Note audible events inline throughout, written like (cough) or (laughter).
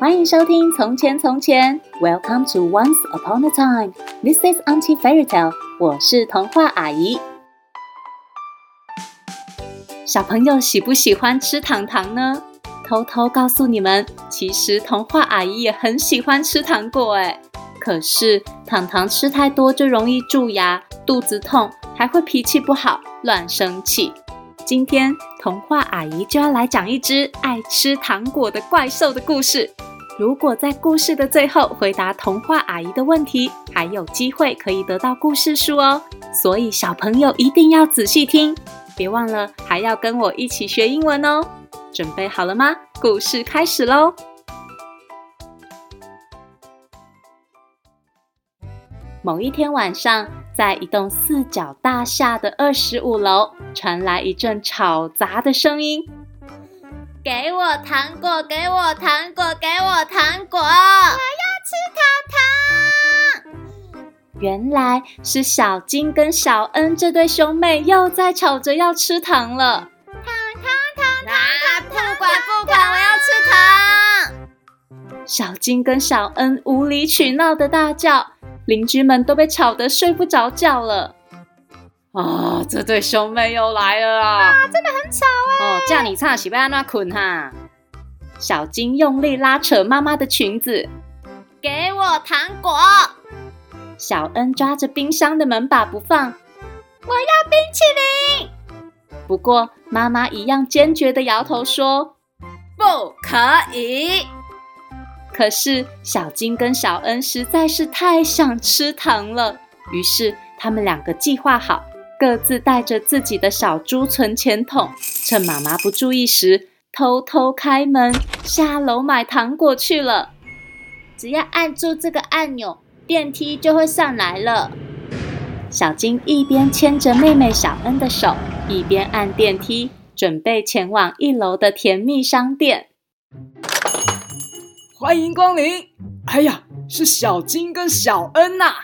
欢迎收听《从前从前》，Welcome to Once Upon a Time。This is Auntie Fairy Tale。我是童话阿姨。小朋友喜不喜欢吃糖糖呢？偷偷告诉你们，其实童话阿姨也很喜欢吃糖果哎。可是糖糖吃太多就容易蛀牙、肚子痛，还会脾气不好、乱生气。今天童话阿姨就要来讲一只爱吃糖果的怪兽的故事。如果在故事的最后回答童话阿姨的问题，还有机会可以得到故事书哦。所以小朋友一定要仔细听，别忘了还要跟我一起学英文哦。准备好了吗？故事开始喽！某一天晚上，在一栋四角大厦的二十五楼，传来一阵吵杂的声音：“给我糖果，给我糖果，给我糖果！我要吃糖糖！”原来是小金跟小恩这对兄妹又在吵着要吃糖了。糖糖糖糖，啊，不管不管，我要吃糖！小金跟小恩无理取闹的大叫。邻居们都被吵得睡不着觉了。啊，这对兄妹又来了啊！啊，真的很吵哎！哦，叫你唱喜不要那捆哈。小金用力拉扯妈妈的裙子，给我糖果。小恩抓着冰箱的门把不放，我要冰淇淋。不过妈妈一样坚决地摇头说，不可以。可是小金跟小恩实在是太想吃糖了，于是他们两个计划好，各自带着自己的小猪存钱筒，趁妈妈不注意时，偷偷开门下楼买糖果去了。只要按住这个按钮，电梯就会上来了。小金一边牵着妹妹小恩的手，一边按电梯，准备前往一楼的甜蜜商店。欢迎光临！哎呀，是小金跟小恩呐。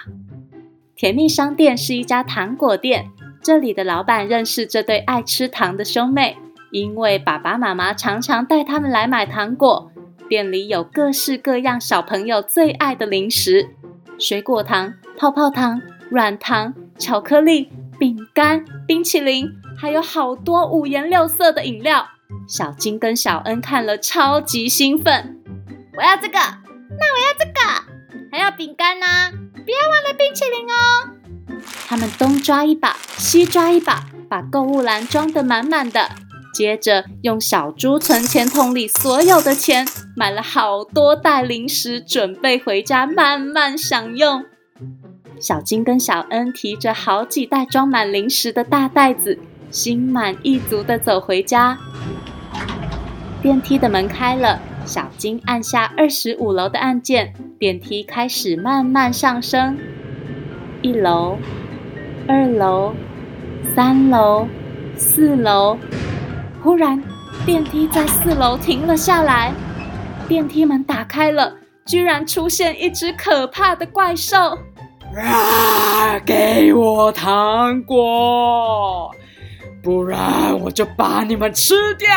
甜蜜商店是一家糖果店，这里的老板认识这对爱吃糖的兄妹，因为爸爸妈妈常常带他们来买糖果。店里有各式各样小朋友最爱的零食：水果糖、泡泡糖、软糖、巧克力、饼干、冰淇淋，还有好多五颜六色的饮料。小金跟小恩看了超级兴奋。我要这个，那我要这个，还要饼干呢，不要忘了冰淇淋哦。他们东抓一把，西抓一把，把购物篮装得满满的。接着用小猪存钱筒里所有的钱，买了好多袋零食，准备回家慢慢享用。小金跟小恩提着好几袋装满零食的大袋子，心满意足地走回家。电梯的门开了。小金按下二十五楼的按键，电梯开始慢慢上升。一楼、二楼、三楼、四楼，忽然电梯在四楼停了下来。电梯门打开了，居然出现一只可怕的怪兽！啊！给我糖果，不然我就把你们吃掉！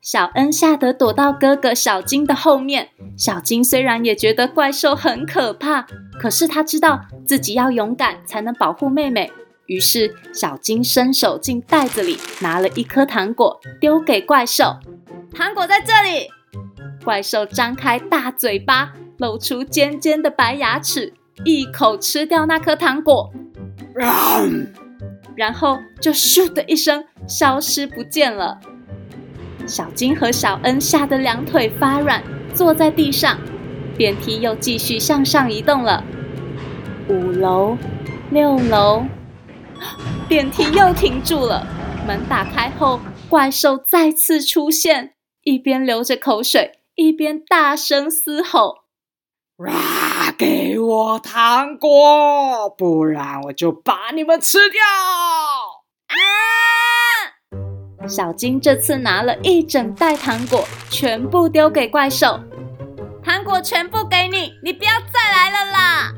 小恩吓得躲到哥哥小金的后面。小金虽然也觉得怪兽很可怕，可是他知道自己要勇敢才能保护妹妹。于是小金伸手进袋子里拿了一颗糖果，丢给怪兽。糖果在这里。怪兽张开大嘴巴，露出尖尖的白牙齿，一口吃掉那颗糖果，然后就咻的一声消失不见了。小金和小恩吓得两腿发软，坐在地上。电梯又继续向上移动了。五楼、六楼，(gasps) 电梯又停住了。门打开后，怪兽再次出现，一边流着口水，一边大声嘶吼：“啊！给我糖果，不然我就把你们吃掉！” (gasps) 啊！小金这次拿了一整袋糖果，全部丢给怪兽。糖果全部给你，你不要再来了啦！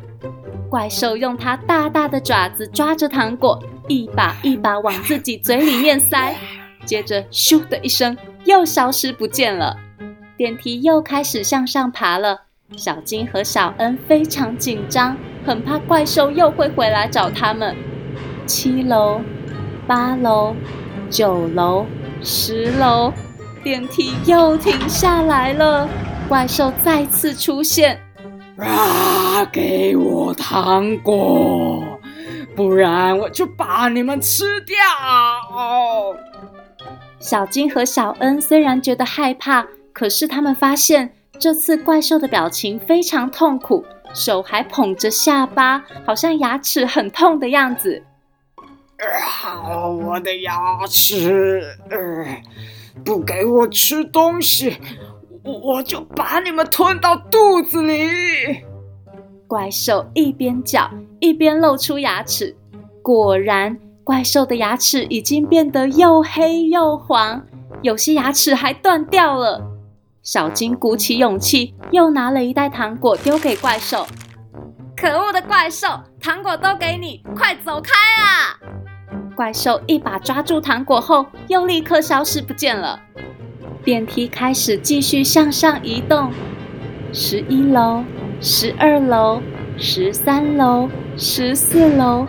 怪兽用它大大的爪子抓着糖果，一把一把往自己嘴里面塞。接着咻的一声又消失不见了。电梯又开始向上爬了。小金和小恩非常紧张，很怕怪兽又会回来找他们。七楼、八楼、九楼、十楼，电梯又停下来了。怪兽再次出现，啊！给我糖果，不然我就把你们吃掉。小金和小恩虽然觉得害怕，可是他们发现。这次怪兽的表情非常痛苦，手还捧着下巴，好像牙齿很痛的样子。啊，我的牙齿！呃，不给我吃东西，我就把你们吞到肚子里。怪兽一边叫一边露出牙齿，果然，怪兽的牙齿已经变得又黑又黄，有些牙齿还断掉了。小金鼓起勇气，又拿了一袋糖果丢给怪兽。可恶的怪兽，糖果都给你，快走开啊！怪兽一把抓住糖果后，又立刻消失不见了。电梯开始继续向上移动，十一楼、十二楼、十三楼、十四楼，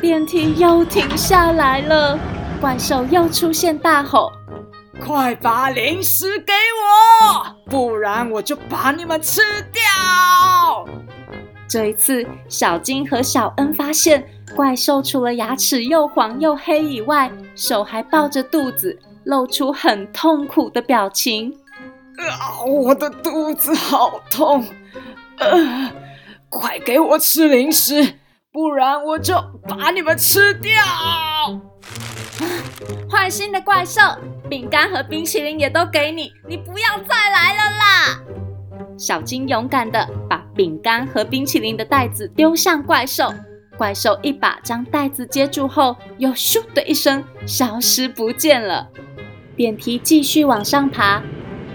电梯又停下来了。怪兽又出现，大吼。快把零食给我，不然我就把你们吃掉！这一次，小金和小恩发现怪兽除了牙齿又黄又黑以外，手还抱着肚子，露出很痛苦的表情。啊，我的肚子好痛！呃，快给我吃零食，不然我就把你们吃掉！坏心的怪兽，饼干和冰淇淋也都给你，你不要再来了啦！小金勇敢的把饼干和冰淇淋的袋子丢向怪兽，怪兽一把将袋子接住后，又咻的一声消失不见了。电梯继续往上爬，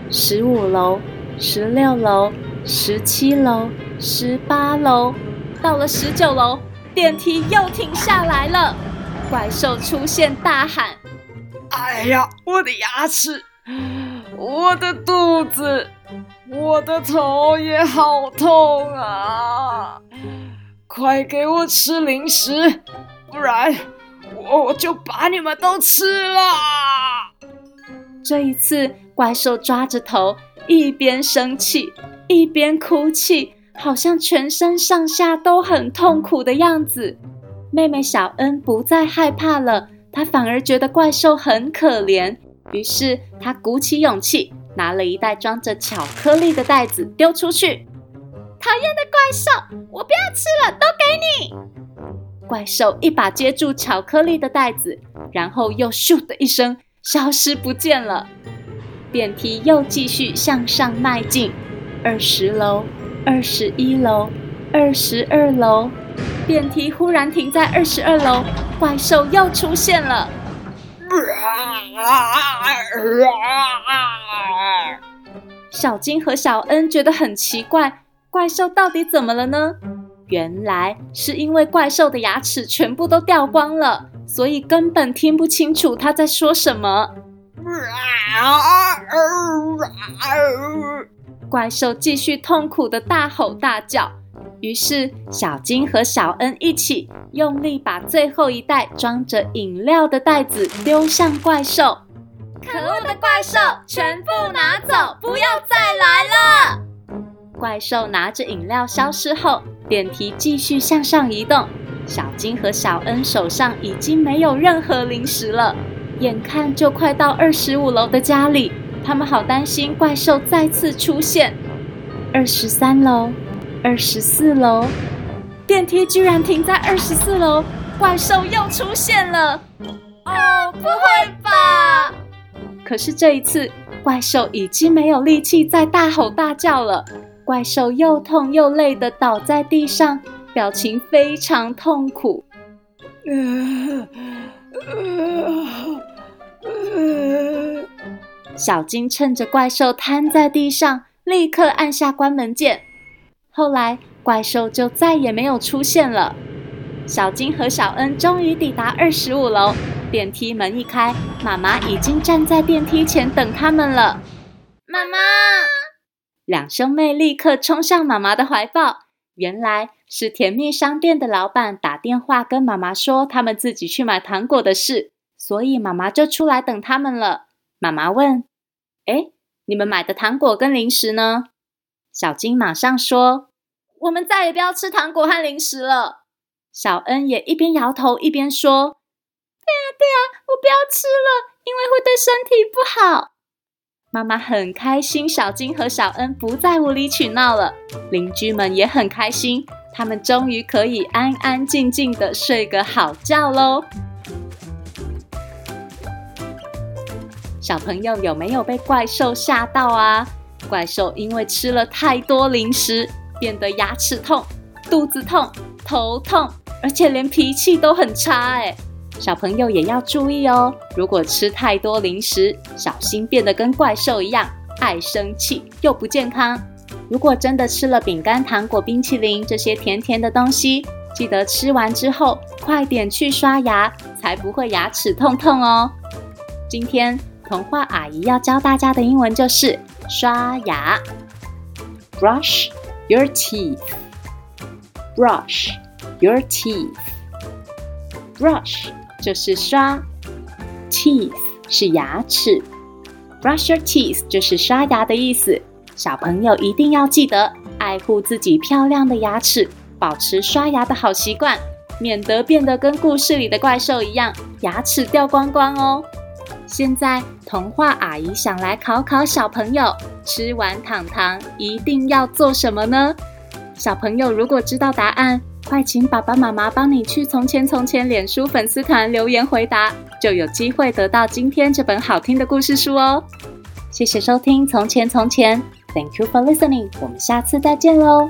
十五楼、十六楼、十七楼、十八楼，到了十九楼，电梯又停下来了。怪兽出现，大喊：“哎呀，我的牙齿，我的肚子，我的头也好痛啊！快给我吃零食，不然我我就把你们都吃了！”这一次，怪兽抓着头，一边生气一边哭泣，好像全身上下都很痛苦的样子。妹妹小恩不再害怕了，她反而觉得怪兽很可怜。于是她鼓起勇气，拿了一袋装着巧克力的袋子丢出去。讨厌的怪兽，我不要吃了，都给你！怪兽一把接住巧克力的袋子，然后又咻的一声消失不见了。电梯又继续向上迈进，二十楼、二十一楼、二十二楼。电梯忽然停在二十二楼，怪兽又出现了。小金和小恩觉得很奇怪，怪兽到底怎么了呢？原来是因为怪兽的牙齿全部都掉光了，所以根本听不清楚他在说什么。怪兽继续痛苦地大吼大叫。于是，小金和小恩一起用力把最后一袋装着饮料的袋子丢向怪兽。可恶的怪兽，全部拿走，不要再来了！怪兽拿着饮料消失后，电梯继续向上移动。小金和小恩手上已经没有任何零食了，眼看就快到二十五楼的家里，他们好担心怪兽再次出现。二十三楼。二十四楼，电梯居然停在二十四楼，怪兽又出现了！哦，不会吧！可是这一次，怪兽已经没有力气再大吼大叫了。怪兽又痛又累的倒在地上，表情非常痛苦。小金趁着怪兽瘫在地上，立刻按下关门键。后来，怪兽就再也没有出现了。小金和小恩终于抵达二十五楼，电梯门一开，妈妈已经站在电梯前等他们了。妈妈！两兄妹立刻冲向妈妈的怀抱。原来是甜蜜商店的老板打电话跟妈妈说他们自己去买糖果的事，所以妈妈就出来等他们了。妈妈问：“哎，你们买的糖果跟零食呢？”小金马上说：“我们再也不要吃糖果和零食了。”小恩也一边摇头一边说：“对啊，对啊，我不要吃了，因为会对身体不好。”妈妈很开心，小金和小恩不再无理取闹了。邻居们也很开心，他们终于可以安安静静的睡个好觉喽。小朋友有没有被怪兽吓到啊？怪兽因为吃了太多零食，变得牙齿痛、肚子痛、头痛，而且连脾气都很差诶。小朋友也要注意哦，如果吃太多零食，小心变得跟怪兽一样，爱生气又不健康。如果真的吃了饼干、糖果、冰淇淋这些甜甜的东西，记得吃完之后快点去刷牙，才不会牙齿痛痛哦。今天童话阿姨要教大家的英文就是刷牙，brush your teeth，brush your teeth，brush。就是刷，teeth 是牙齿，brush your teeth 就是刷牙的意思。小朋友一定要记得爱护自己漂亮的牙齿，保持刷牙的好习惯，免得变得跟故事里的怪兽一样，牙齿掉光光哦。现在童话阿姨想来考考小朋友，吃完糖糖一定要做什么呢？小朋友如果知道答案，快请爸爸妈妈帮你去《从前从前》脸书粉丝团留言回答，就有机会得到今天这本好听的故事书哦。谢谢收听《从前从前》，Thank you for listening，我们下次再见喽。